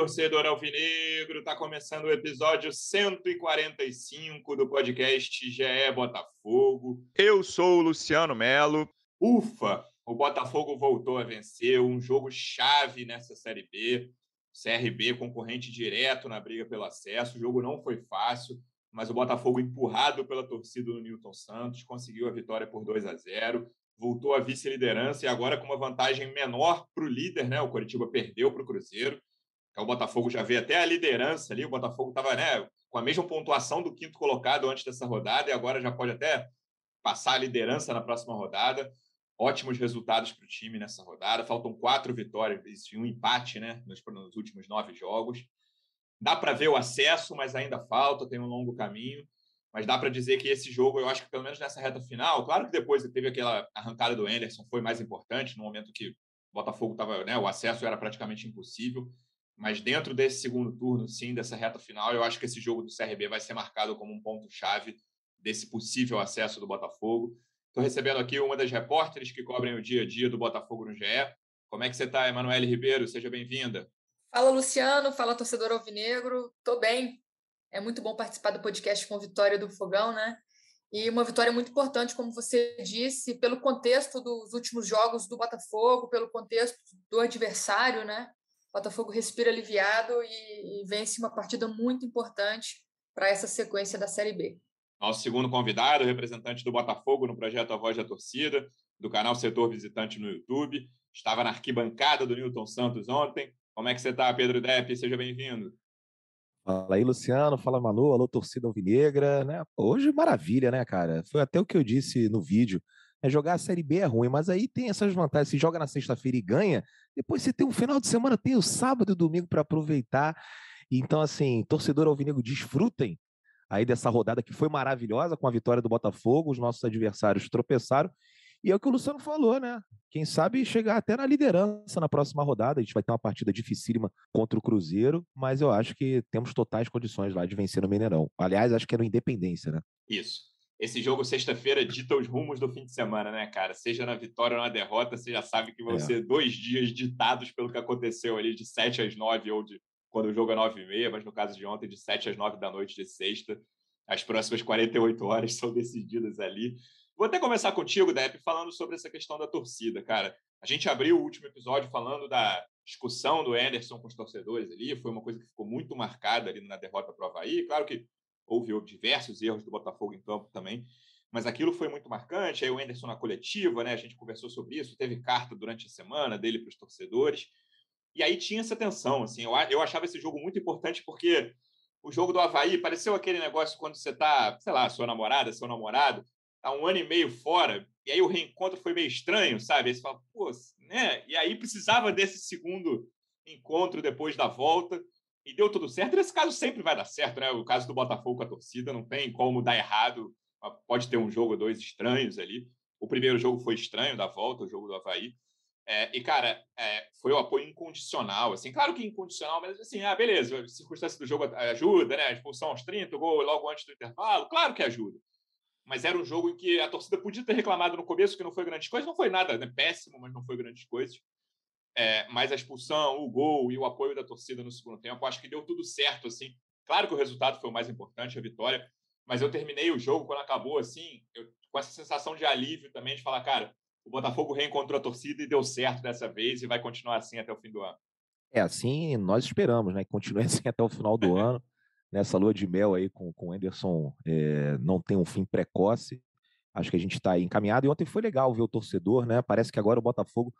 torcedor alvinegro! Está começando o episódio 145 do podcast GE Botafogo. Eu sou o Luciano Melo. Ufa! O Botafogo voltou a vencer um jogo chave nessa Série B. CRB concorrente direto na briga pelo acesso. O jogo não foi fácil, mas o Botafogo, empurrado pela torcida do Newton Santos, conseguiu a vitória por 2 a 0 voltou à vice-liderança e agora com uma vantagem menor para o líder, né? O Coritiba perdeu para o Cruzeiro. Então, o Botafogo já vê até a liderança ali. O Botafogo estava né, com a mesma pontuação do quinto colocado antes dessa rodada e agora já pode até passar a liderança na próxima rodada. Ótimos resultados para o time nessa rodada. Faltam quatro vitórias e um empate né, nos, nos últimos nove jogos. Dá para ver o acesso, mas ainda falta, tem um longo caminho. Mas dá para dizer que esse jogo, eu acho que pelo menos nessa reta final, claro que depois teve aquela arrancada do Anderson, foi mais importante, no momento que o Botafogo estava, né, o acesso era praticamente impossível. Mas dentro desse segundo turno, sim, dessa reta final, eu acho que esse jogo do CRB vai ser marcado como um ponto-chave desse possível acesso do Botafogo. Estou recebendo aqui uma das repórteres que cobrem o dia a dia do Botafogo no GE. Como é que você está, Emanuele Ribeiro? Seja bem-vinda. Fala, Luciano. Fala, torcedor alvinegro. Estou bem. É muito bom participar do podcast com Vitória do Fogão, né? E uma vitória muito importante, como você disse, pelo contexto dos últimos jogos do Botafogo, pelo contexto do adversário, né? Botafogo respira aliviado e, e vence uma partida muito importante para essa sequência da Série B. Nosso segundo convidado, representante do Botafogo no projeto A Voz da Torcida, do canal Setor Visitante no YouTube. Estava na arquibancada do Newton Santos ontem. Como é que você está, Pedro Depp? Seja bem-vindo. Fala aí, Luciano. Fala, Manu. Alô, torcida alvinegra. Né? Hoje, maravilha, né, cara? Foi até o que eu disse no vídeo. É jogar a Série B é ruim, mas aí tem essas vantagens. Se joga na sexta-feira e ganha, depois você tem um final de semana, tem o sábado e o domingo para aproveitar. Então, assim, torcedor alvinegro, desfrutem aí dessa rodada que foi maravilhosa com a vitória do Botafogo. Os nossos adversários tropeçaram e é o que o Luciano falou, né? Quem sabe chegar até na liderança na próxima rodada. A gente vai ter uma partida dificílima contra o Cruzeiro, mas eu acho que temos totais condições lá de vencer no Mineirão. Aliás, acho que é no Independência, né? Isso. Esse jogo, sexta-feira, dita os rumos do fim de semana, né, cara? Seja na vitória ou na derrota, você já sabe que vão é. ser dois dias ditados pelo que aconteceu ali de 7 às 9, ou de quando o jogo é 9 e meia, mas no caso de ontem, de 7 às 9 da noite de sexta. As próximas 48 horas são decididas ali. Vou até começar contigo, Depp, falando sobre essa questão da torcida, cara. A gente abriu o último episódio falando da discussão do Anderson com os torcedores ali, foi uma coisa que ficou muito marcada ali na derrota para o Havaí. Claro que houve diversos erros do Botafogo em campo também, mas aquilo foi muito marcante. Aí o Anderson na coletiva, né? A gente conversou sobre isso, teve carta durante a semana dele para os torcedores. E aí tinha essa tensão, assim. Eu, eu achava esse jogo muito importante porque o jogo do Havaí pareceu aquele negócio quando você tá, sei lá, sua namorada, seu namorado, há um ano e meio fora, e aí o reencontro foi meio estranho, sabe? Aí você fala, pô, né? E aí precisava desse segundo encontro depois da volta, e deu tudo certo. Nesse caso sempre vai dar certo, né? O caso do Botafogo com a torcida, não tem como dar errado. Pode ter um jogo ou dois estranhos ali. O primeiro jogo foi estranho da volta, o jogo do Havaí. É, e, cara, é, foi o apoio incondicional, assim, claro que incondicional, mas assim, ah, beleza, a circunstância do jogo ajuda, né? A expulsão aos 30, o gol logo antes do intervalo, claro que ajuda mas era um jogo em que a torcida podia ter reclamado no começo que não foi grande coisa, não foi nada né? péssimo, mas não foi grande coisa. É, mas a expulsão, o gol e o apoio da torcida no segundo tempo, acho que deu tudo certo, assim. Claro que o resultado foi o mais importante, a vitória, mas eu terminei o jogo quando acabou, assim, eu, com essa sensação de alívio também, de falar, cara, o Botafogo reencontrou a torcida e deu certo dessa vez e vai continuar assim até o fim do ano. É, assim nós esperamos, né? Que continue assim até o final do ano nessa lua de mel aí com, com o Anderson é, não tem um fim precoce. Acho que a gente está encaminhado. E ontem foi legal ver o torcedor, né? Parece que agora o Botafogo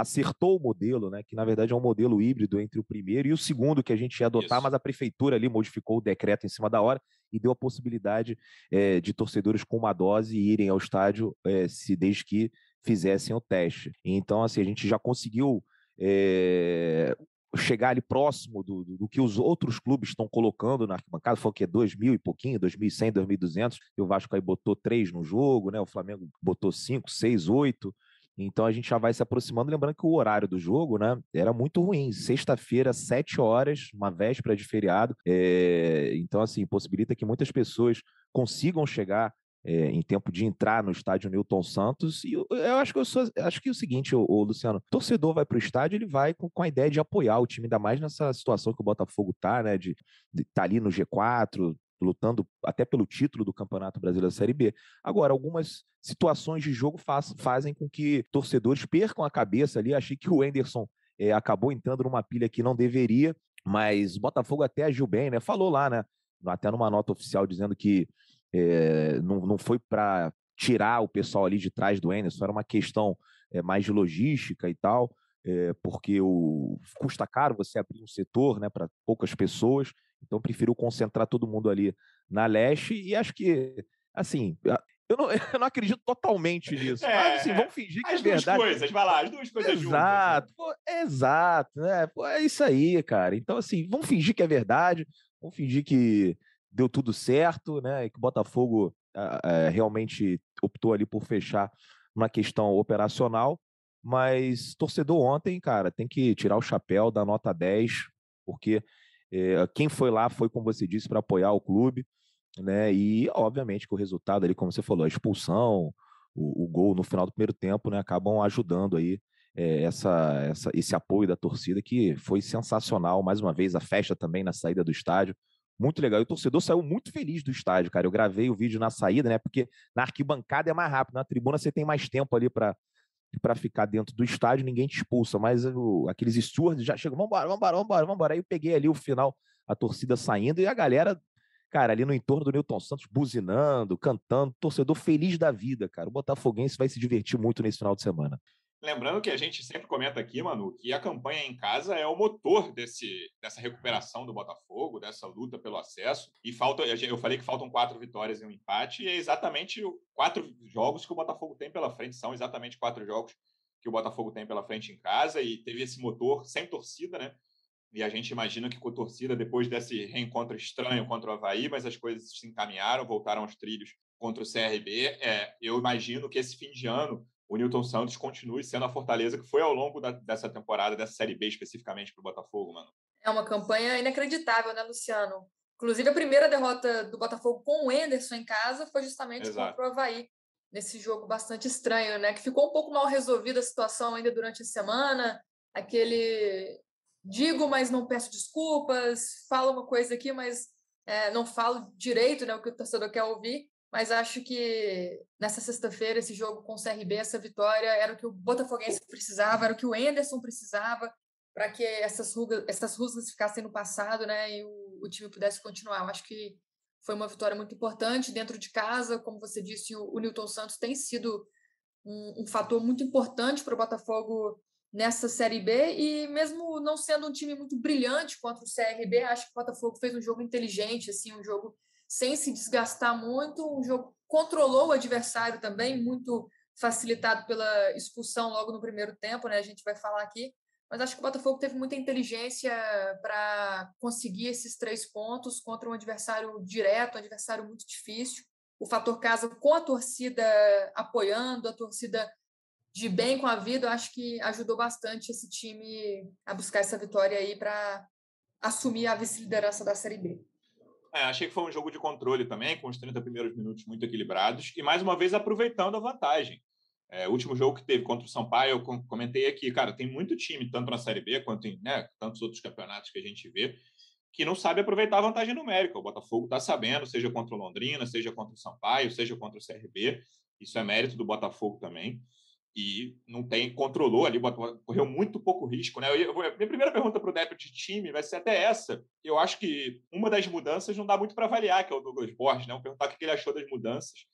acertou o modelo, né? Que na verdade é um modelo híbrido entre o primeiro e o segundo que a gente ia adotar, Isso. mas a prefeitura ali modificou o decreto em cima da hora e deu a possibilidade é, de torcedores com uma dose irem ao estádio é, se desde que fizessem o teste. Então, assim, a gente já conseguiu é, chegar ali próximo do, do, do, que os outros clubes estão colocando na arquibancada, foi o que? 2 mil e pouquinho, 2.100, 2.200, e o Vasco aí botou três no jogo, né? o Flamengo botou cinco, seis, oito, então a gente já vai se aproximando, lembrando que o horário do jogo, né, era muito ruim. Sexta-feira, sete horas, uma véspera de feriado. É... Então, assim, possibilita que muitas pessoas consigam chegar é, em tempo de entrar no estádio Newton Santos. E eu, eu acho que eu sou, acho que é o seguinte, o, o Luciano, torcedor vai para o estádio, ele vai com, com, a ideia de apoiar o time, ainda mais nessa situação que o Botafogo tá, né? De estar tá ali no G4, lutando até pelo título do Campeonato Brasileiro da Série B. Agora, algumas situações de jogo faz, fazem com que torcedores percam a cabeça ali. Achei que o Enderson é, acabou entrando numa pilha que não deveria, mas o Botafogo até agiu bem, né? Falou lá, né? Até numa nota oficial dizendo que é, não, não foi para tirar o pessoal ali de trás do Enderson, era uma questão é, mais de logística e tal, é, porque o, custa caro você abrir um setor né, para poucas pessoas, então prefiro concentrar todo mundo ali na leste e acho que, assim, eu não, eu não acredito totalmente nisso. É, mas assim, vamos fingir que é verdade. As duas coisas, vai lá, as duas coisas exato, juntas. Né? exato, né? Pô, é isso aí, cara. Então, assim, vamos fingir que é verdade, vamos fingir que deu tudo certo, né? E que o Botafogo é, realmente optou ali por fechar uma questão operacional. Mas torcedor ontem, cara, tem que tirar o chapéu da nota 10, porque é, quem foi lá foi, como você disse, para apoiar o clube, né? E obviamente que o resultado ali, como você falou, a expulsão, o, o gol no final do primeiro tempo, né? Acabam ajudando aí é, essa, essa, esse apoio da torcida que foi sensacional. Mais uma vez, a festa também na saída do estádio. Muito legal. E o torcedor saiu muito feliz do estádio, cara. Eu gravei o vídeo na saída, né? Porque na arquibancada é mais rápido, na tribuna você tem mais tempo ali para para ficar dentro do estádio, ninguém te expulsa, mas o, aqueles stewards já chegam, vambora, vambora, vambora, vambora. Aí eu peguei ali o final, a torcida saindo e a galera, cara, ali no entorno do Newton Santos, buzinando, cantando, torcedor feliz da vida, cara. O Botafoguense vai se divertir muito nesse final de semana. Lembrando que a gente sempre comenta aqui, Manu, que a campanha em casa é o motor desse, dessa recuperação do Botafogo, dessa luta pelo acesso. E falta, eu falei que faltam quatro vitórias e um empate, e é exatamente quatro jogos que o Botafogo tem pela frente, são exatamente quatro jogos que o Botafogo tem pela frente em casa, e teve esse motor sem torcida, né? E a gente imagina que com torcida, depois desse reencontro estranho contra o Havaí, mas as coisas se encaminharam, voltaram aos trilhos contra o CRB. É, eu imagino que esse fim de ano o Newton Santos continue sendo a fortaleza que foi ao longo da, dessa temporada, dessa Série B especificamente para o Botafogo, mano. É uma campanha inacreditável, né, Luciano? Inclusive, a primeira derrota do Botafogo com o Enderson em casa foi justamente Exato. contra o Havaí, nesse jogo bastante estranho, né? Que ficou um pouco mal resolvida a situação ainda durante a semana. Aquele digo, mas não peço desculpas, falo uma coisa aqui, mas é, não falo direito né, o que o torcedor quer ouvir mas acho que nessa sexta-feira, esse jogo com o CRB, essa vitória, era o que o Botafoguense precisava, era o que o Enderson precisava para que essas rugas, essas rusgas ficassem no passado né, e o, o, time pudesse continuar. Eu acho que foi uma vitória muito importante dentro de casa, como você disse, o, o Newton Santos tem sido um, um fator muito importante para o Botafogo nessa Série B e mesmo não sendo um time muito brilhante contra o CRB, acho que o Botafogo fez um jogo inteligente, assim, um jogo sem se desgastar muito. O jogo controlou o adversário também, muito facilitado pela expulsão logo no primeiro tempo, né? A gente vai falar aqui. Mas acho que o Botafogo teve muita inteligência para conseguir esses três pontos contra um adversário direto, um adversário muito difícil. O fator casa com a torcida apoiando, a torcida de bem com a vida, eu acho que ajudou bastante esse time a buscar essa vitória aí para assumir a vice-liderança da Série B. É, achei que foi um jogo de controle também, com os 30 primeiros minutos muito equilibrados, e mais uma vez aproveitando a vantagem. É, o último jogo que teve contra o Sampaio, eu comentei aqui, cara, tem muito time, tanto na Série B quanto em né, tantos outros campeonatos que a gente vê, que não sabe aproveitar a vantagem numérica. O Botafogo está sabendo, seja contra o Londrina, seja contra o Sampaio, seja contra o CRB. Isso é mérito do Botafogo também e não tem, controlou ali, correu muito pouco risco. Né? Eu, minha primeira pergunta para o Débito de time vai ser até essa. Eu acho que uma das mudanças não dá muito para avaliar, que é o Douglas Borges, né? Vou perguntar o que ele achou das mudanças,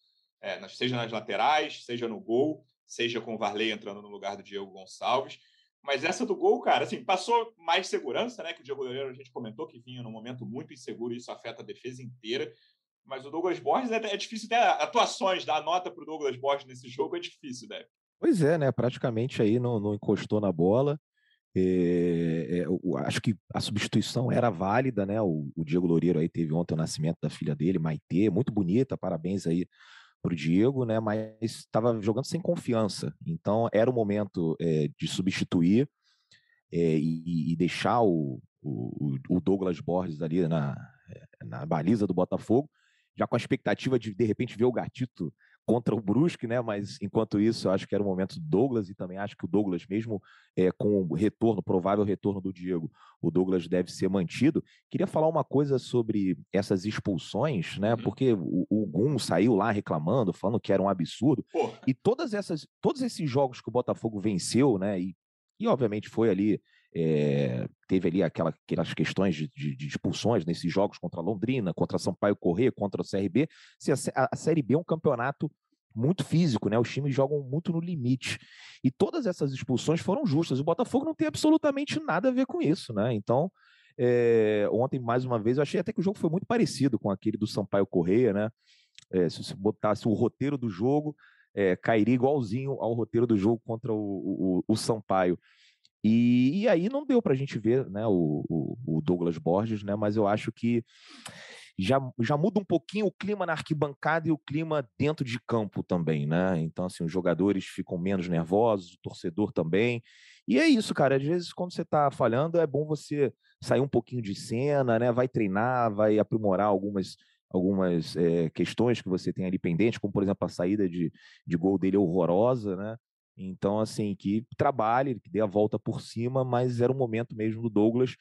é, seja nas laterais, seja no gol, seja com o Varley entrando no lugar do Diego Gonçalves. Mas essa do gol, cara, assim, passou mais segurança, né? Que o Diego Loureiro a gente comentou que vinha num momento muito inseguro e isso afeta a defesa inteira. Mas o Douglas Borges é, é difícil ter atuações, dar nota para o Douglas Borges nesse jogo é difícil, né? Pois é, né? Praticamente aí não, não encostou na bola. É, é, acho que a substituição era válida, né? O, o, Diego Loureiro aí teve ontem o nascimento da filha dele, Maitê, muito bonita, parabéns aí pro Diego, né? Mas estava jogando sem confiança, então era o momento é, de substituir e, e, deixar o, o, o, Douglas Borges ali na, na baliza do Botafogo já com a expectativa de de repente ver o Gatito contra o Brusque, né? Mas enquanto isso, eu acho que era o momento do Douglas e também acho que o Douglas, mesmo é, com o retorno, provável retorno do Diego, o Douglas deve ser mantido. Queria falar uma coisa sobre essas expulsões, né? Uhum. Porque o, o Gum saiu lá reclamando, falando que era um absurdo. Porra. E todas essas, todos esses jogos que o Botafogo venceu, né? E, e obviamente foi ali é, teve ali aquela, aquelas questões de, de, de, expulsões nesses jogos contra Londrina, contra Sampaio Corrêa, contra o CRB. Se a, a, Série B é um campeonato muito físico, né? Os times jogam muito no limite. E todas essas expulsões foram justas. O Botafogo não tem absolutamente nada a ver com isso, né? Então, é, ontem, mais uma vez, eu achei até que o jogo foi muito parecido com aquele do Sampaio Correia, né? É, se você botasse o roteiro do jogo, é, cairia igualzinho ao roteiro do jogo contra o, o, o Sampaio. E, e, aí não deu para a gente ver né, o, o, o, Douglas Borges, né, mas eu acho que já, já muda um pouquinho o clima na arquibancada e o clima dentro de campo também, né? Então, assim, os jogadores ficam menos nervosos, o torcedor também. E é isso, cara. Às vezes, quando você está falhando, é bom você sair um pouquinho de cena, né? Vai treinar, vai aprimorar algumas algumas é, questões que você tem ali pendente, como por exemplo a saída de, de gol dele é horrorosa, né? Então, assim, que trabalhe, que dê a volta por cima, mas era o momento mesmo do Douglas.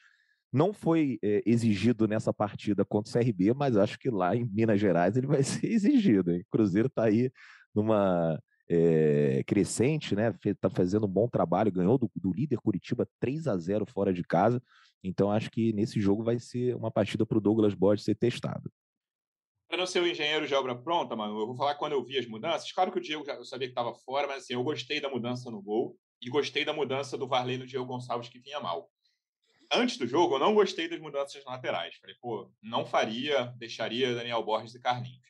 Não foi é, exigido nessa partida contra o CRB, mas acho que lá em Minas Gerais ele vai ser exigido. O Cruzeiro está aí numa é, crescente, né? Está fazendo um bom trabalho, ganhou do, do líder Curitiba 3 a 0 fora de casa. Então, acho que nesse jogo vai ser uma partida para o Douglas Borges ser testado. Para não ser o engenheiro de obra pronta, mano, eu vou falar quando eu vi as mudanças. Claro que o Diego já eu sabia que estava fora, mas assim, eu gostei da mudança no gol e gostei da mudança do Varley no Diego Gonçalves, que vinha mal. Antes do jogo, eu não gostei das mudanças laterais. Falei, pô, não faria, deixaria Daniel Borges e Carlinhos.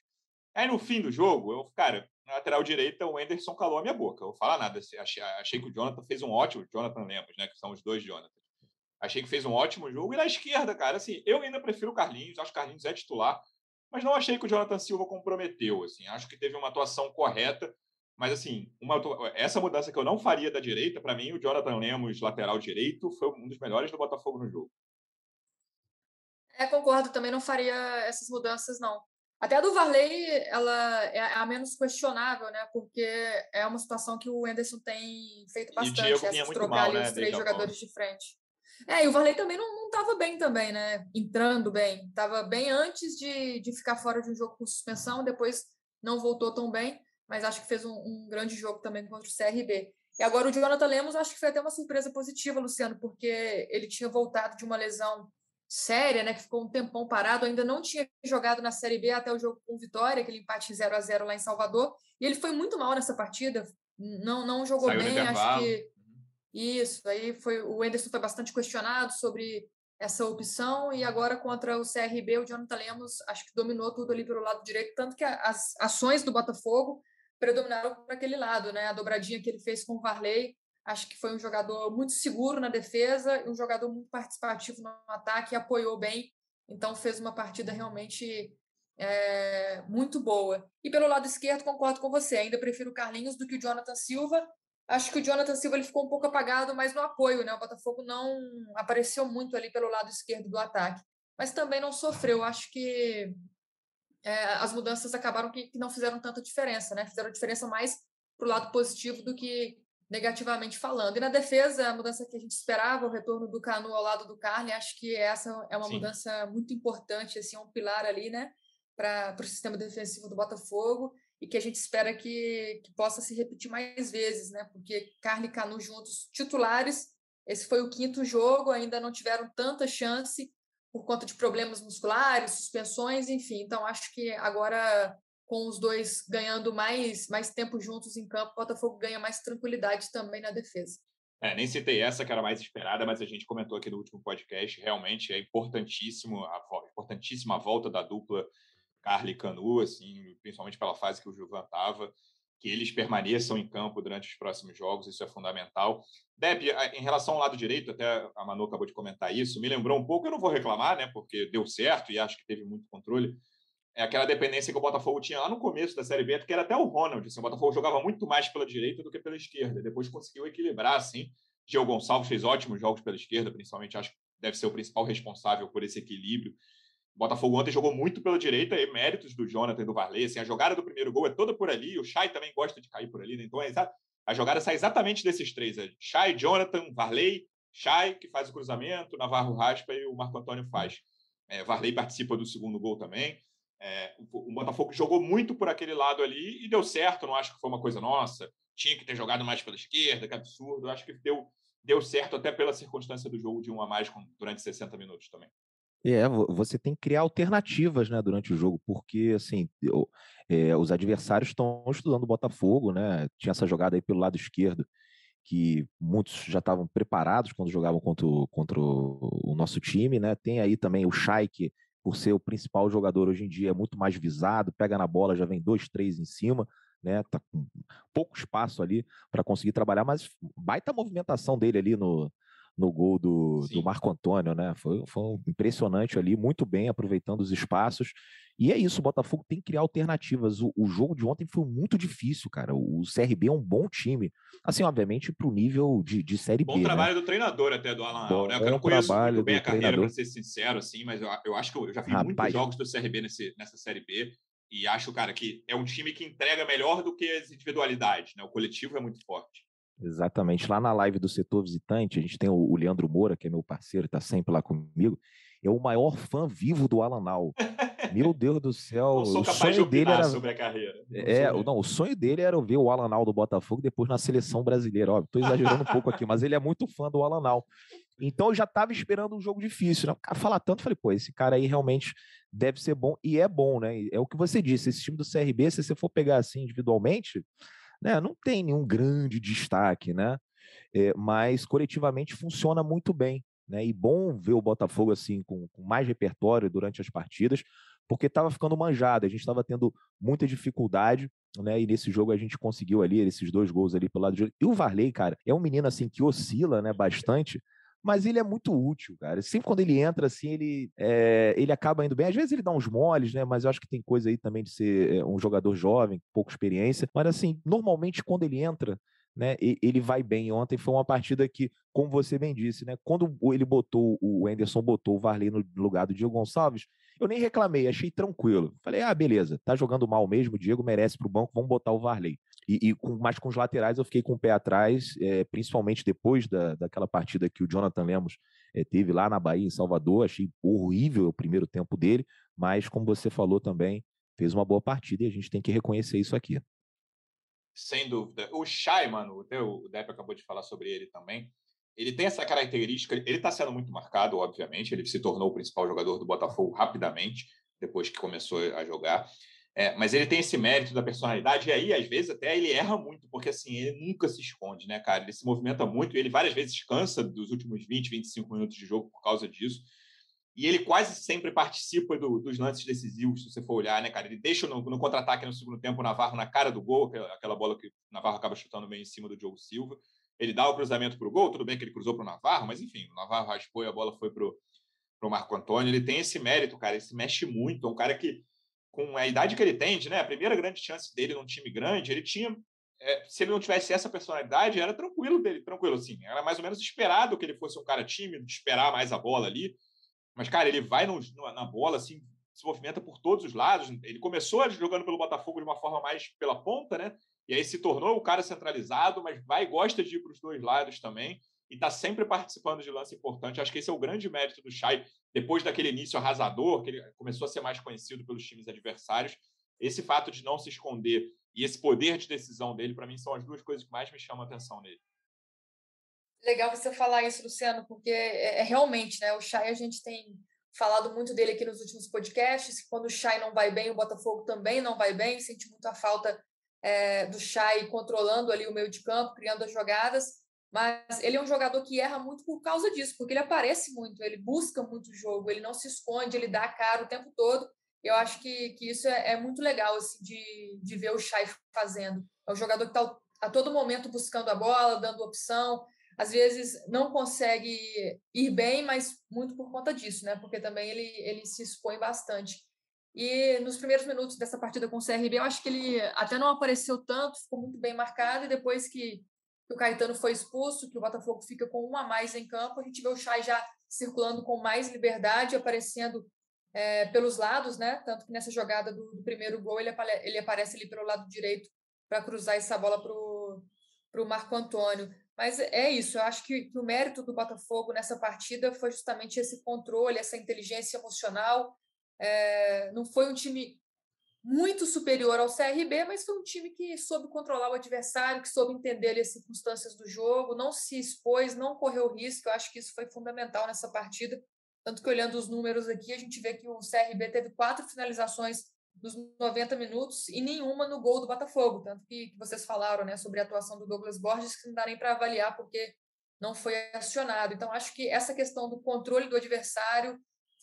Aí no fim do jogo, eu, cara, na lateral direita, o Anderson calou a minha boca. Eu vou falar nada. Achei, achei que o Jonathan fez um ótimo, Jonathan Lemos, né? Que são os dois Jonathan. Achei que fez um ótimo jogo. E na esquerda, cara, assim, eu ainda prefiro o Carlinhos. Acho que o Carlinhos é titular mas não achei que o Jonathan Silva comprometeu. Assim, acho que teve uma atuação correta, mas assim, uma, essa mudança que eu não faria da direita, para mim, o Jonathan Lemos, lateral direito, foi um dos melhores do Botafogo no jogo. É, concordo, também não faria essas mudanças, não. Até a do Varley, ela é a menos questionável, né? Porque é uma situação que o Enderson tem feito bastante, essa de trocar mal, né? os três jogadores de frente. É, e o Varley também não estava bem também, né? Entrando bem. Estava bem antes de, de ficar fora de um jogo com suspensão, depois não voltou tão bem, mas acho que fez um, um grande jogo também contra o CRB. E agora o Jonathan Lemos, acho que foi até uma surpresa positiva, Luciano, porque ele tinha voltado de uma lesão séria, né, que ficou um tempão parado, ainda não tinha jogado na Série B até o jogo com Vitória, aquele empate 0 a 0 lá em Salvador, e ele foi muito mal nessa partida, não não jogou Saiu bem, acho que isso, aí foi o Enderson foi bastante questionado sobre essa opção e agora contra o CRB o Jonathan Lemos acho que dominou tudo ali pelo lado direito, tanto que as ações do Botafogo predominaram para aquele lado, né? A dobradinha que ele fez com o Varley, acho que foi um jogador muito seguro na defesa e um jogador muito participativo no ataque, apoiou bem, então fez uma partida realmente é, muito boa. E pelo lado esquerdo, concordo com você, ainda prefiro o Carlinhos do que o Jonathan Silva, Acho que o Jonathan Silva ele ficou um pouco apagado, mas no apoio, né? O Botafogo não apareceu muito ali pelo lado esquerdo do ataque, mas também não sofreu. Acho que é, as mudanças acabaram que, que, não fizeram tanta diferença, né? Fizeram diferença mais para o lado positivo do que negativamente falando. E na defesa, a mudança que a gente esperava, o retorno do Canu ao lado do Carly, acho que essa é uma Sim. mudança muito importante, assim, é um pilar ali, né? Para o sistema defensivo do Botafogo e que a gente espera que, que possa se repetir mais vezes, né? Porque Carne e Canu juntos titulares, esse foi o quinto jogo, ainda não tiveram tanta chance por conta de problemas musculares, suspensões, enfim. Então acho que agora com os dois ganhando mais mais tempo juntos em campo, o Botafogo ganha mais tranquilidade também na defesa. É, nem citei essa que era mais esperada, mas a gente comentou aqui no último podcast. Realmente é importantíssimo a, importantíssima a volta da dupla Carly Canu, assim, principalmente pela fase que o Juvan estava, que eles permaneçam em campo durante os próximos jogos, isso é fundamental. Deb, em relação ao lado direito, até a Manu acabou de comentar isso, me lembrou um pouco, eu não vou reclamar, né, porque deu certo e acho que teve muito controle, é aquela dependência que o Botafogo tinha lá no começo da Série B, que era até o Ronald, assim, o Botafogo jogava muito mais pela direita do que pela esquerda, depois conseguiu equilibrar, assim, Geo Gonçalves fez ótimos jogos pela esquerda, principalmente, acho que deve ser o principal responsável por esse equilíbrio, O Botafogo ontem jogou muito pela direita, e méritos do Jonathan e do Varley. Assim, a jogada do primeiro gol é toda por ali, o Chay também gosta de cair por ali, né? então é a jogada sai exatamente desses três: é Chay, Jonathan, Varley, Chay, que faz o cruzamento, Navarro raspa e o Marco Antônio faz. É, Varley participa do segundo gol também. É, o, o Botafogo jogou muito por aquele lado ali e deu certo. Não acho que foi uma coisa nossa. Tinha que ter jogado mais pela esquerda, que absurdo. Acho que deu, deu certo até pela circunstância do jogo de um a mais durante 60 minutos também. É, você tem que criar alternativas, né, durante o jogo, porque assim, é, os adversários estão estudando o Botafogo, né? Tinha essa jogada aí pelo lado esquerdo, que muitos já estavam preparados quando jogavam contra, o, contra o nosso time, né? Tem aí também o Shaik, por ser o principal jogador hoje em dia, é muito mais visado, pega na bola, já vem dois, três em cima, né? Tá com pouco espaço ali para conseguir trabalhar, mas baita movimentação dele ali no, no gol do, do Marco Antônio, né? Foi, foi impressionante ali, muito bem, aproveitando os espaços. E é isso, o Botafogo tem que criar alternativas. O, o jogo de ontem foi muito difícil, cara. O, o CRB é um bom time. Assim, obviamente, para o nível de, de Série bom B. Bom né? trabalho né? do treinador até, do Alan bom, né? Eu não conheço muito bem a carreira, para ser sincero, assim, mas eu, eu acho que eu já vi Rapaz, muitos jogos do CRB nesse, nessa Série B. E acho, cara, que é um time que entrega melhor do que as individualidades, né? O coletivo é muito forte. Exatamente. Lá na live do setor visitante, a gente tem o, Leandro Moura, que é meu parceiro, está sempre lá comigo. É o maior fã vivo do Alan Nal. Meu Deus do céu. Não sou o capaz sonho de dele era sobre a carreira. Não é, não, o sonho dele era ver o Alan Nal do Botafogo depois na seleção brasileira. Ó, tô exagerando um pouco aqui, mas ele é muito fã do Alan Nal. Então eu já estava esperando um jogo difícil, né? O cara fala tanto, falei, pô, esse cara aí realmente deve ser bom e é bom, né? É o que você disse, esse time do CRB, se você for pegar assim individualmente, né, não tem nenhum grande destaque, né? é, mas coletivamente funciona muito bem. Né? E bom ver o Botafogo assim com, com mais repertório durante as partidas, porque estava ficando manjado, a gente estava tendo muita dificuldade, né? E nesse jogo a gente conseguiu ali esses dois gols ali pelo lado direito. E o Varley, cara, é um menino assim que oscila, né, bastante, mas ele é muito útil, cara. Sempre quando ele entra assim, ele é, ele acaba indo bem. Às vezes ele dá uns moles, né? Mas eu acho que tem coisa aí também de ser eh, um jogador jovem, pouca experiência. Mas assim, normalmente quando ele entra, né? Ele vai bem. Ontem foi uma partida que, como você bem disse, né? Quando ele botou, o Anderson botou o Varley no lugar do Diego Gonçalves, eu nem reclamei, achei tranquilo. Falei, ah, beleza, tá jogando mal mesmo, o Diego merece para o banco, vamos botar o Varley. E, e com, mas com os laterais eu fiquei com o pé atrás, é, principalmente depois da, daquela partida que o Jonathan Lemos é, teve lá na Bahia, em Salvador. Achei horrível o primeiro tempo dele, mas como você falou também, fez uma boa partida e a gente tem que reconhecer isso aqui. Sem dúvida. O Shai, mano, o Depp acabou de falar sobre ele também. Ele tem essa característica, ele está sendo muito marcado, obviamente. Ele se tornou o principal jogador do Botafogo rapidamente, depois que começou a jogar. É, mas ele tem esse mérito da personalidade, e aí, às vezes, até ele erra muito, porque assim, ele nunca se esconde, né, cara? Ele se movimenta muito, ele várias vezes cansa dos últimos 20, 25 minutos de jogo por causa disso. E ele quase sempre participa do, dos lances decisivos, se você for olhar, né, cara? Ele deixa no, no contra-ataque no segundo tempo o Navarro na cara do gol, aquela bola que o Navarro acaba chutando bem em cima do Diogo Silva. Ele dá o cruzamento para o gol, tudo bem que ele cruzou para o Navarro, mas enfim, o Navarro raspou e a bola foi para o Marco Antônio. Ele tem esse mérito, cara, ele se mexe muito. É um cara que, com a idade que ele tem, né, a primeira grande chance dele num time grande, ele tinha. É, se ele não tivesse essa personalidade, era tranquilo dele, tranquilo assim. Era mais ou menos esperado que ele fosse um cara tímido, esperar mais a bola ali mas, cara, ele vai no, na bola, assim, se movimenta por todos os lados. Ele começou jogando pelo Botafogo de uma forma mais pela ponta, né? E aí se tornou o cara centralizado, mas vai gosta de ir para os dois lados também. E está sempre participando de lance importante. Acho que esse é o grande mérito do Chay, depois daquele início arrasador, que ele começou a ser mais conhecido pelos times adversários. Esse fato de não se esconder e esse poder de decisão dele, para mim, são as duas coisas que mais me chamam a atenção nele. Legal você falar isso, Luciano, porque é, é realmente, né? O Chay, a gente tem falado muito dele aqui nos últimos podcasts. Quando o Chay não vai bem, o Botafogo também não vai bem. Sente muita falta é, do Chay controlando ali o meio de campo, criando as jogadas. Mas ele é um jogador que erra muito por causa disso, porque ele aparece muito, ele busca muito o jogo, ele não se esconde, ele dá a cara o tempo todo. Eu acho que, que isso é, é muito legal assim, de, de ver o Chay fazendo. É um jogador que está a todo momento buscando a bola, dando opção, às vezes não consegue ir bem, mas muito por conta disso, né? Porque também ele, ele se expõe bastante. E nos primeiros minutos dessa partida com o CRB, eu acho que ele até não apareceu tanto, ficou muito bem marcado, e depois que, que o Caetano foi expulso, que o Botafogo fica com um a mais em campo, a gente vê o Chay já circulando com mais liberdade, aparecendo é, pelos lados, né? Tanto que nessa jogada do, do primeiro gol ele, ele aparece ali pelo lado direito para cruzar essa bola para o Marco Antônio. Mas é isso, eu acho que, que, o mérito do Botafogo nessa partida foi justamente esse controle, essa inteligência emocional. É, não foi um time muito superior ao CRB, mas foi um time que soube controlar o adversário, que soube entender as circunstâncias do jogo, não se expôs, não correu risco. Eu acho que isso foi fundamental nessa partida. Tanto que olhando os números aqui, a gente vê que o CRB teve quatro finalizações nos 90 minutos e nenhuma no gol do Botafogo. Tanto que, que vocês falaram né, sobre a atuação do Douglas Borges, que não dá nem para avaliar porque não foi acionado. Então, acho que essa questão do controle do adversário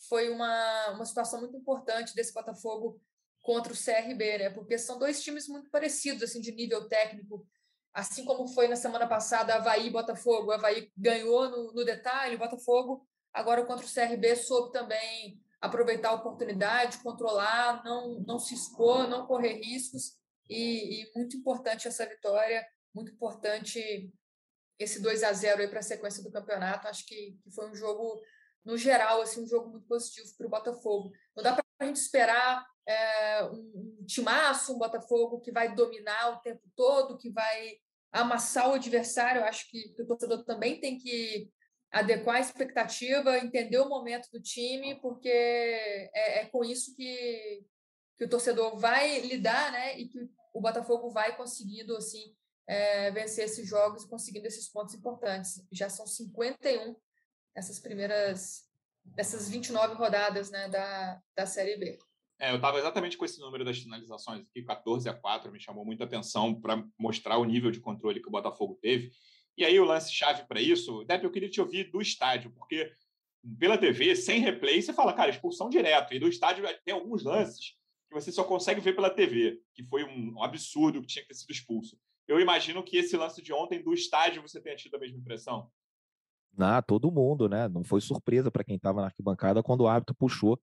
foi uma, uma situação muito importante desse Botafogo contra o CRB, né? Porque são dois times muito parecidos, assim, de nível técnico. Assim como foi na semana passada Havaí e Botafogo. O Havaí ganhou no, no detalhe, o Botafogo, agora contra o CRB, soube também aproveitar a oportunidade, controlar, não, não se expor, não correr riscos. E, e muito importante essa vitória, muito importante esse 2 a 0 para a sequência do campeonato. Acho que, que foi um jogo, no geral, assim, um jogo muito positivo para o Botafogo. Não dá para a gente esperar é, um, timaço, um Botafogo que vai dominar o tempo todo, que vai amassar o adversário. Eu acho que, que o torcedor também tem que adequar a expectativa, entender o momento do time, porque é, é com isso que, que o torcedor vai lidar, né? E que o Botafogo vai conseguindo assim é, vencer esses jogos, conseguindo esses pontos importantes. Já são 51 essas primeiras, essas 29 rodadas, né, da, da Série B. É, eu estava exatamente com esse número das finalizações aqui, 14 a 4, me chamou muita atenção para mostrar o nível de controle que o Botafogo teve. E aí o lance-chave para isso, Depp, eu queria te ouvir do estádio, porque pela TV, sem replay, você fala, cara, expulsão direto. E do estádio tem alguns lances que você só consegue ver pela TV, que foi um absurdo que tinha que ter sido expulso. Eu imagino que esse lance de ontem do estádio você tenha tido a mesma impressão. Ah, todo mundo, né? Não foi surpresa para quem estava na arquibancada quando o árbitro puxou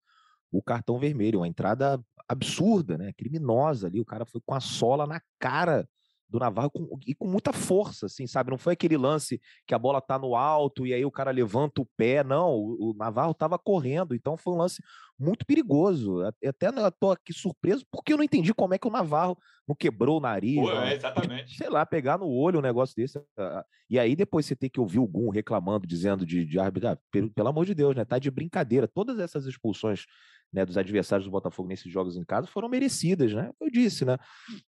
o cartão vermelho, uma entrada absurda, né? Criminosa ali. O cara foi com a sola na cara do Navarro com, e com muita força, assim, sabe? Não foi aquele lance que a bola tá no alto e aí o cara levanta o pé, não. O, o Navarro tava correndo, então foi um lance muito perigoso. Até eu tô aqui surpreso porque eu não entendi como é que o Navarro não quebrou o nariz. Pô, é, exatamente. Sei lá, pegar no olho um negócio desse. E aí depois você tem que ouvir o Gum reclamando, dizendo de, de árbitro, ah, pelo, pelo amor de Deus, né? Tá de brincadeira. Todas essas expulsões né, dos adversários do Botafogo nesses jogos em casa foram merecidas, né? Eu disse, né?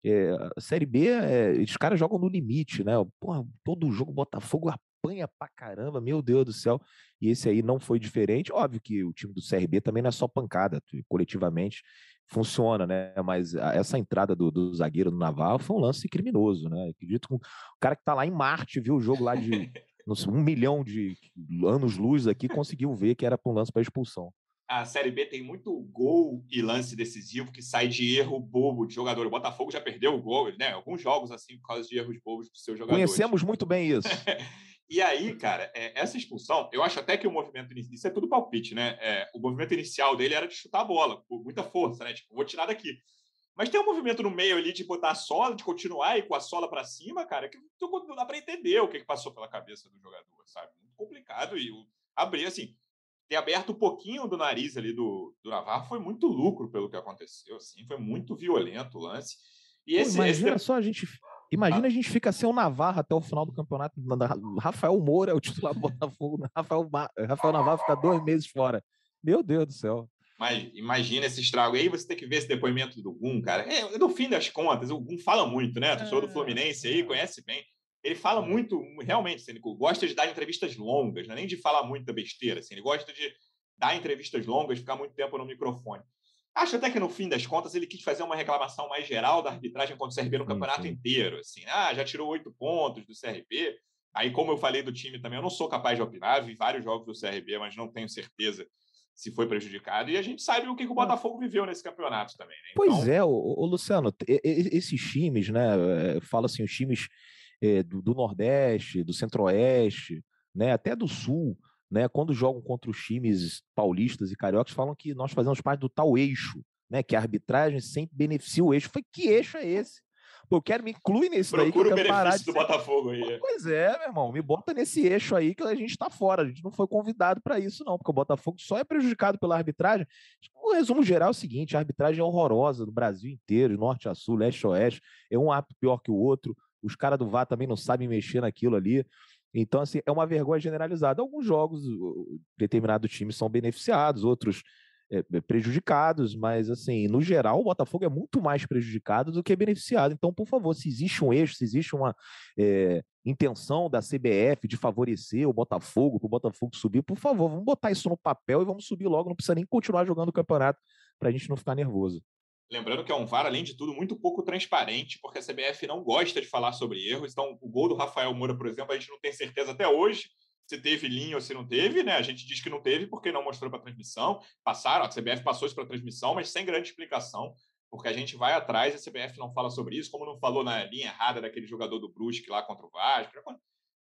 É, a Série B, é, os caras jogam no limite, né? Porra, todo jogo Botafogo apanha pra caramba, meu Deus do céu. E esse aí não foi diferente. Óbvio que o time do CRB também não é só pancada, coletivamente funciona, né? Mas essa entrada do, do zagueiro do Navarro foi um lance criminoso, né? Acredito que o cara que tá lá em Marte viu o jogo lá de um milhão de anos-luz aqui conseguiu ver que era para um lance para expulsão a Série B tem muito gol e lance decisivo que sai de erro bobo de jogador. O Botafogo já perdeu o gol, né? Alguns jogos assim por causa de erros bobos dos seus jogadores. Conhecemos muito bem isso. e aí, cara, é, essa expulsão, eu acho até que o movimento inicial, isso é tudo palpite, né? É, o movimento inicial dele era de chutar a bola, com muita força, né? Tipo, vou tirar daqui. Mas tem um movimento no meio ali de botar a sola, de continuar e com a sola para cima, cara, que não dá para entender o que, que passou pela cabeça do jogador, sabe? Muito complicado e abrir assim ter aberto um pouquinho do nariz ali do, do Navarro foi muito lucro pelo que aconteceu, assim, foi muito violento o lance. E esse, Pô, imagina esse... só a gente Imagina ah. a gente fica sem o Navarro até o final do campeonato. Rafael Moura é o titular do Botafogo. Rafael, Rafael Navarro fica dois meses fora. Meu Deus do céu. Mas imagina esse estrago. E aí você tem que ver esse depoimento do Gum, cara. É, no fim das contas, o Gum fala muito, né? O torcedor do é. Fluminense aí conhece bem ele fala muito, realmente, assim, ele gosta de dar entrevistas longas, não é nem de falar muita besteira, assim, ele gosta de dar entrevistas longas, ficar muito tempo no microfone. Acho até que no fim das contas ele quis fazer uma reclamação mais geral da arbitragem contra o CRB no campeonato sim. inteiro, assim, ah, já tirou oito pontos do CRB. Aí, como eu falei do time também, eu não sou capaz de opinar, vi vários jogos do CRB, mas não tenho certeza se foi prejudicado. E a gente sabe o que, o Botafogo viveu nesse campeonato também. Né? Então... Pois é, o, o Luciano, esses times, né? Eh, fala assim, os times é, do, do, Nordeste, do Centro-Oeste, né, até do Sul, né, quando jogam contra os times paulistas e cariocas, falam que nós fazemos parte do tal eixo, né, que a arbitragem sempre beneficia o eixo. Foi que eixo é esse? Pô, eu quero me incluir nesse Procura daí. Eu o benefício do ser... Botafogo aí. Pois é, meu irmão. Me bota nesse eixo aí que a gente tá fora. A gente não foi convidado para isso, não, porque o Botafogo só é prejudicado pela arbitragem. O resumo geral é o seguinte: a arbitragem é horrorosa no Brasil inteiro, norte a sul, leste a oeste. É um árbitro pior que o outro. Os caras do VAR também não sabem mexer naquilo ali. Então, assim, é uma vergonha generalizada. Alguns jogos, determinados times são beneficiados, outros é, prejudicados, mas assim, no geral, o Botafogo é muito mais prejudicado do que beneficiado. Então, por favor, se existe um eixo, se existe uma é, intenção da CBF de favorecer o Botafogo, para o Botafogo subir, por favor, vamos botar isso no papel e vamos subir logo, não precisa nem continuar jogando o campeonato para a gente não ficar nervoso. Lembrando que é um VAR, além de tudo, muito pouco transparente, porque a CBF não gosta de falar sobre erros. Então, o gol do Rafael Moura, por exemplo, a gente não tem certeza até hoje se teve linha ou se não teve, né? A gente diz que não teve porque não mostrou para transmissão. Passaram, a CBF passou isso para transmissão, mas sem grande explicação, porque a gente vai atrás e a CBF não fala sobre isso, como não falou na linha errada daquele jogador do Brusque lá contra o Vasco.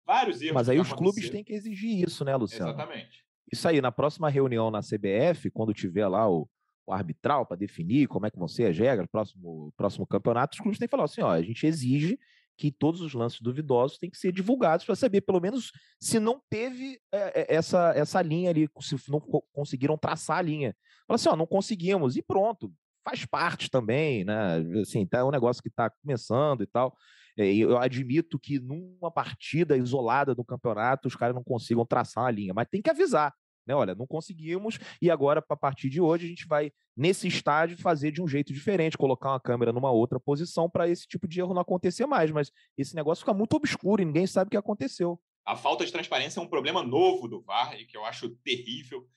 Vários erros. Mas aí os clubes têm que exigir isso, né, Luciano? Exatamente. Isso aí, na próxima reunião na CBF, quando tiver lá o, o arbitral para definir como é que vão ser as regras, próximo, próximo campeonato, os clubes têm que falar assim: ó, a gente exige que todos os lances duvidosos têm que ser divulgados para saber, pelo menos, se não teve é, essa, essa linha ali, se não conseguiram traçar a linha. Fala assim, ó, não conseguimos, e pronto, faz parte também, né? Assim, tá, é um negócio que está começando e tal. É, eu admito que numa partida isolada do campeonato os caras não consigam traçar a linha, mas tem que avisar. Né? Olha, não conseguimos e agora, a partir de hoje, a gente vai, nesse estádio, fazer de um jeito diferente, colocar uma câmera numa outra posição para esse tipo de erro não acontecer mais. Mas esse negócio fica muito obscuro e ninguém sabe o que aconteceu. A falta de transparência é um problema novo do VAR e que eu acho terrível.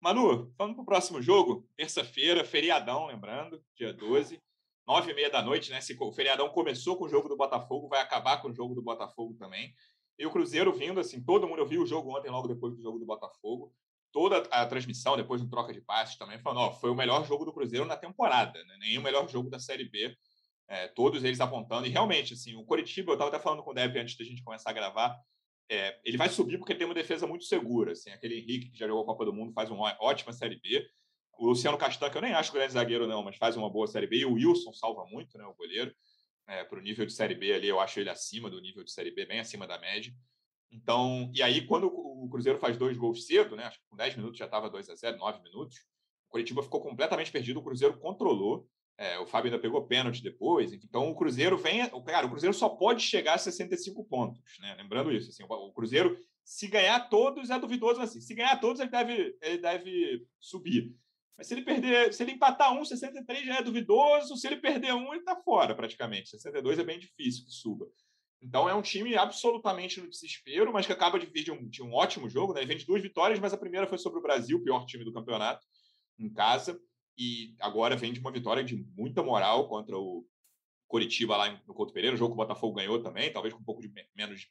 Manu, vamos para o próximo jogo, terça-feira, feriadão, lembrando, dia 12, nove e meia da noite, né? Se o feriadão começou com o jogo do Botafogo, vai acabar com o jogo do Botafogo também. E o Cruzeiro vindo, assim, todo mundo, eu vi o jogo ontem, logo depois do jogo do Botafogo toda a transmissão, depois do troca de passes também, falando: ó, foi o melhor jogo do Cruzeiro na temporada, né? o melhor jogo da Série B. É, todos eles apontando. E realmente, assim, o Coritiba, eu estava até falando com o Depp antes da gente começar a gravar, é, ele vai subir porque tem uma defesa muito segura. Assim, aquele Henrique que já jogou a Copa do Mundo faz uma ótima Série B. O Luciano Castan, que eu nem acho grande zagueiro, não, mas faz uma boa Série B. E o Wilson salva muito, né, o goleiro. É, para o nível de Série B ali, eu acho ele acima do nível de Série B, bem acima da média. Então, e aí, quando o Cruzeiro faz dois gols cedo, né? Acho que com 10 minutos já estava 2 a 0 9 minutos. O Curitiba ficou completamente perdido, o Cruzeiro controlou. É, o Fábio ainda pegou pênalti depois. Então, o Cruzeiro vem. Cara, o Cruzeiro só pode chegar a 65 pontos, né? Lembrando isso. Assim, o Cruzeiro, se ganhar todos, é duvidoso assim. Se ganhar todos, ele deve, ele deve subir. Mas se ele perder, se ele empatar um, 63 já é duvidoso. Se ele perder um, ele está fora praticamente. 62 é bem difícil que suba. Então é um time absolutamente no desespero, mas que acaba de vir de um, de um ótimo jogo, né? Ele vem de duas vitórias, mas a primeira foi sobre o Brasil, o pior time do campeonato, em casa, e agora vem de uma vitória de muita moral contra o Coritiba lá no Couto Pereira, o jogo que o Botafogo ganhou também, talvez com um pouco de menos,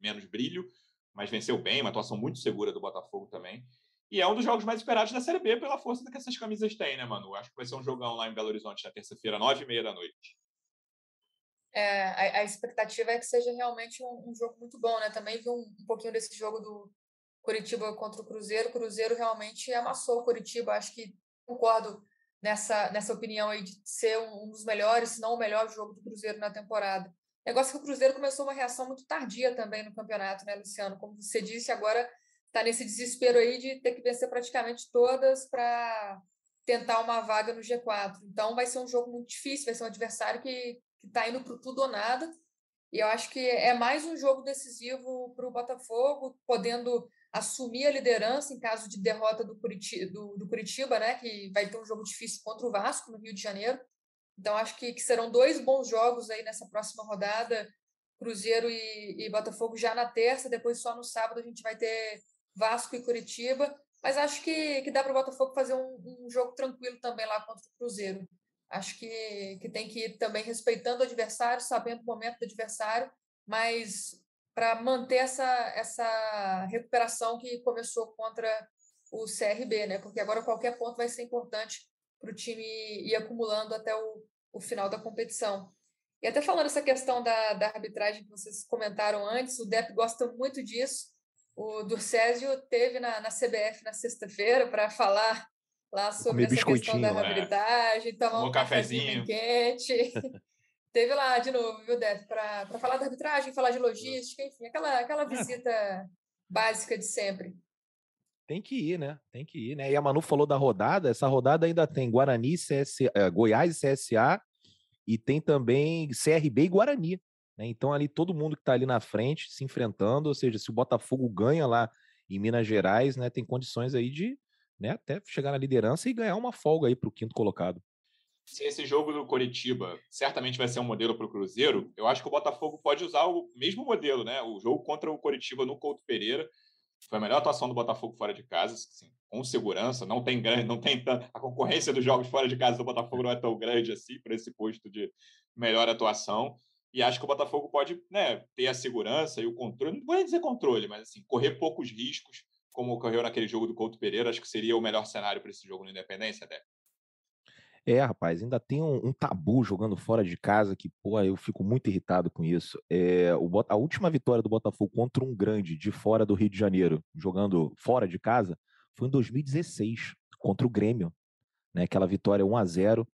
menos brilho, mas venceu bem, uma atuação muito segura do Botafogo também. E é um dos jogos mais esperados da Série B pela força que essas camisas têm, né, mano? Acho que vai ser um jogão lá em Belo Horizonte na terça-feira, nove e meia da noite. É, a, a, expectativa é que seja realmente um, um, jogo muito bom, né? Também vi um, um, pouquinho desse jogo do Curitiba contra o Cruzeiro. O Cruzeiro realmente amassou o Curitiba. Acho que concordo nessa, nessa opinião aí de ser um, um dos melhores, se não o melhor jogo do Cruzeiro na temporada. Negócio que o Cruzeiro começou uma reação muito tardia também no campeonato, né, Luciano? Como você disse, agora está nesse desespero aí de ter que vencer praticamente todas para tentar uma vaga no G4. Então vai ser um jogo muito difícil, vai ser um adversário que que está indo para tudo ou nada. E eu acho que é mais um jogo decisivo para o Botafogo, podendo assumir a liderança em caso de derrota do Curitiba, do, do Curitiba, né, que vai ter um jogo difícil contra o Vasco no Rio de Janeiro. Então, acho que, que serão dois bons jogos aí nessa próxima rodada, Cruzeiro e, e Botafogo já na terça, depois só no sábado a gente vai ter Vasco e Curitiba. Mas acho que, que dá para o Botafogo fazer um, um jogo tranquilo também lá contra o Cruzeiro. Acho que, que tem que ir também respeitando o adversário, sabendo o momento do adversário, mas para manter essa, essa recuperação que começou contra o CRB, né? Porque agora qualquer ponto vai ser importante para o time ir acumulando até o, o final da competição. E até falando essa questão da, da arbitragem que vocês comentaram antes, o Depp gosta muito disso. O Durcésio teve na, na CBF na sexta-feira para falar lá sobre essa questão da habilidade, é. tomar um, um cafezinho, quente. teve lá de novo, viu, Def? Para falar da arbitragem, falar de logística, enfim, aquela, aquela visita é. básica de sempre. Tem que ir, né? Tem que ir, né? E a Manu falou da rodada, essa rodada ainda tem Guarani, CSA, eh, Goiás e CSA, e tem também CRB e Guarani. Né? Então, ali todo mundo que está ali na frente se enfrentando, ou seja, se o Botafogo ganha lá em Minas Gerais, né, tem condições aí de né, até chegar na liderança e ganhar uma folga aí para o quinto colocado. Se esse jogo do Coritiba certamente vai ser um modelo para o Cruzeiro, eu acho que o Botafogo pode usar o mesmo modelo, né? O jogo contra o Coritiba no Couto Pereira foi a melhor atuação do Botafogo fora de casa, assim, com segurança. Não tem grande, não tem a concorrência dos jogos fora de casa do Botafogo não é tão grande assim para esse posto de melhor atuação. E acho que o Botafogo pode né, ter a segurança e o controle, não vou dizer controle, mas assim, correr poucos riscos, como ocorreu naquele jogo do Couto Pereira, acho que seria o melhor cenário para esse jogo no Independência, Débora. É, rapaz, ainda tem um, um, tabu jogando fora de casa que, pô, eu fico muito irritado com isso. É, o, a última vitória do Botafogo contra um grande de fora do Rio de Janeiro, jogando fora de casa, foi em 2016, contra o Grêmio. Né, aquela vitória 1 a 0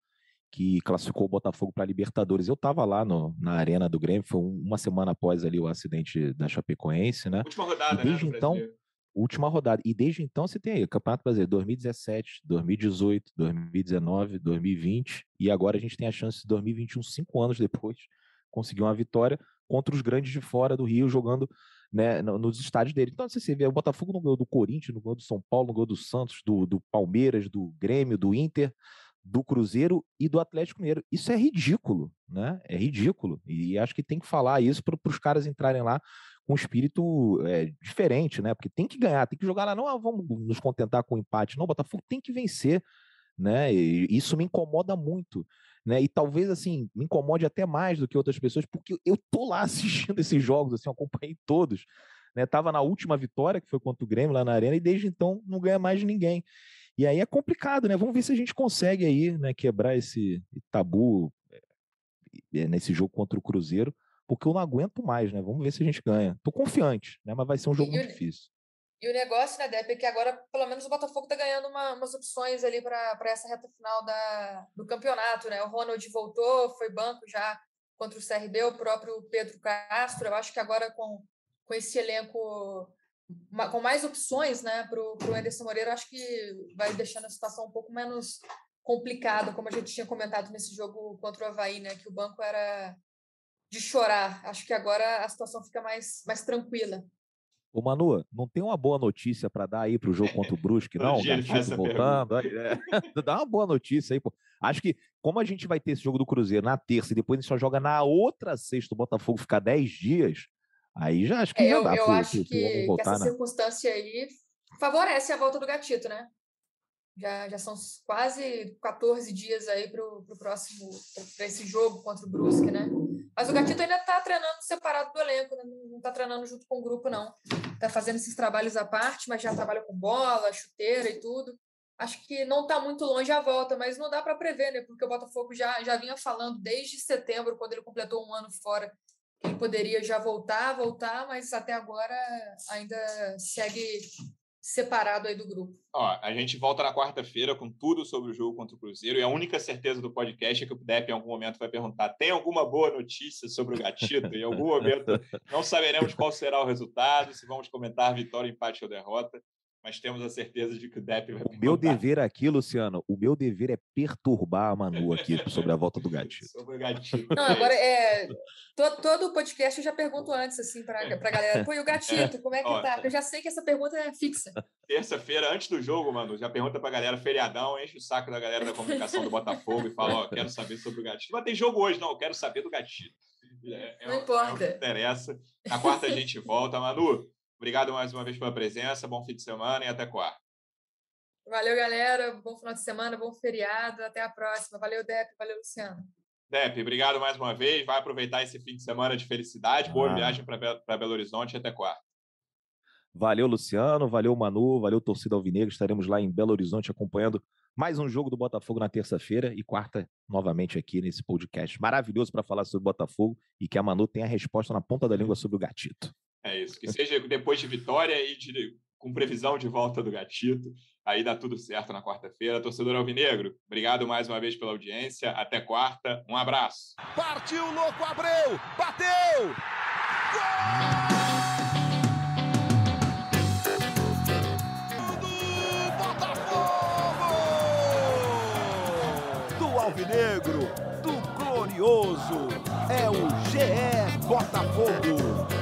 que classificou o Botafogo para a Libertadores. Eu estava lá no, na arena do Grêmio, foi uma semana após ali o acidente da Chapecoense, né? Última rodada, e desde né, então, última rodada. E desde então você tem aí o Campeonato Brasileiro 2017, 2018, 2019, 2020 e agora a gente tem a chance de 2021, cinco anos depois, conseguir uma vitória contra os grandes de fora do Rio jogando né, nos estádios dele. Então você vê o Botafogo no gol do Corinthians, no gol do São Paulo, no gol do Santos, do, do Palmeiras, do Grêmio, do Inter, do Cruzeiro e do Atlético Mineiro. Isso é ridículo, né? É ridículo. E acho que tem que falar isso para os caras entrarem lá com um espírito é, diferente, né? Porque tem que ganhar, tem que jogar lá, não ah, vamos nos contentar com o empate, não, o Botafogo tem que vencer, né? E isso me incomoda muito, né? E talvez assim me incomode até mais do que outras pessoas, porque eu tô lá assistindo esses jogos, assim, acompanhei todos, né? Tava na última vitória que foi contra o Grêmio lá na arena e desde então não ganha mais ninguém. E aí é complicado, né? Vamos ver se a gente consegue aí, né, quebrar esse tabu é, nesse jogo contra o Cruzeiro porque eu não aguento mais, né? Vamos ver se a gente ganha. Tô confiante, né? Mas vai ser um jogo e muito o, difícil. E o negócio, né, Depp, é que agora, pelo menos, o Botafogo tá ganhando uma, umas opções ali para essa reta final da, do campeonato, né? O Ronald voltou, foi banco já contra o CRB, o próprio Pedro Castro. Eu acho que agora com, com esse elenco com mais opções, né, para o Anderson Moreira, acho que vai deixando a situação um pouco menos complicada, como a gente tinha comentado nesse jogo contra o Havaí, né, que o banco era de chorar. Acho que agora a situação fica mais, mais tranquila. Ô Manu, não tem uma boa notícia para dar aí para o jogo contra o Brusque, não? O voltando. É. Dá uma boa notícia aí, pô. Acho que, como a gente vai ter esse jogo do Cruzeiro na terça e depois a gente só joga na outra sexta, o Botafogo ficar 10 dias, aí já acho que é, já eu, dá. Eu pro, acho pro, que, que, essa né? circunstância aí favorece a volta do gatito, né? Já, já são quase 14 dias aí para o próximo, para esse jogo contra o Brusque, né? Mas o Gatito ainda está treinando separado do elenco, né? não está treinando junto com o grupo, não. Está fazendo esses trabalhos à parte, mas já trabalha com bola, chuteira e tudo. Acho que não está muito longe a volta, mas não dá para prever, né? Porque o Botafogo já, já vinha falando desde setembro, quando ele completou um ano fora, que ele poderia já voltar, voltar, mas até agora ainda segue separado aí do grupo. Ó, a gente volta na quarta-feira com tudo sobre o jogo contra o Cruzeiro e a única certeza do podcast é que o Depp em algum momento vai perguntar: tem alguma boa notícia sobre o Gatito? em algum momento não saberemos qual será o resultado, se vamos comentar vitória, empate ou derrota mas temos a certeza de que o Depp vai. O meu dever aqui, Luciano, o meu dever é perturbar a Manu aqui sobre a volta do gatinho. sobre o gatinho. Não, agora é. Todo, todo podcast eu já pergunto antes, assim, para a galera. Pô, e o gatito, como é que Ó, tá? Porque eu já sei que essa pergunta é fixa. Terça-feira, antes do jogo, Manu, já pergunta para a galera, feriadão, enche o saco da galera da comunicação do Botafogo e fala: Ó, quero saber sobre o gatinho. Mas tem jogo hoje, não, eu quero saber do gatinho. É, é, não importa. É o que interessa. Na quarta a gente volta. Manu, Obrigado mais uma vez pela presença, bom fim de semana e até quarta. Valeu, galera. Bom final de semana, bom feriado. Até a próxima. Valeu, Depp. Valeu, Luciano. Depp, obrigado mais uma vez. Vai aproveitar esse fim de semana de felicidade. Boa ah. viagem para Belo Horizonte e até quarta. Valeu, Luciano. Valeu, Manu. Valeu, torcida Alvinegra. Estaremos lá em Belo Horizonte acompanhando mais um jogo do Botafogo na terça-feira e quarta, novamente aqui nesse podcast maravilhoso para falar sobre o Botafogo e que a Manu tenha a resposta na ponta da língua sobre o gatito. É isso. Que seja depois de vitória e de, com previsão de volta do gatito. aí dá tudo certo na quarta-feira. Torcedor Alvinegro, obrigado mais uma vez pela audiência. Até quarta. Um abraço. Partiu, louco, Abreu! Bateu! Gol! Alvinegro, do Glorioso, é o GE Botafogo.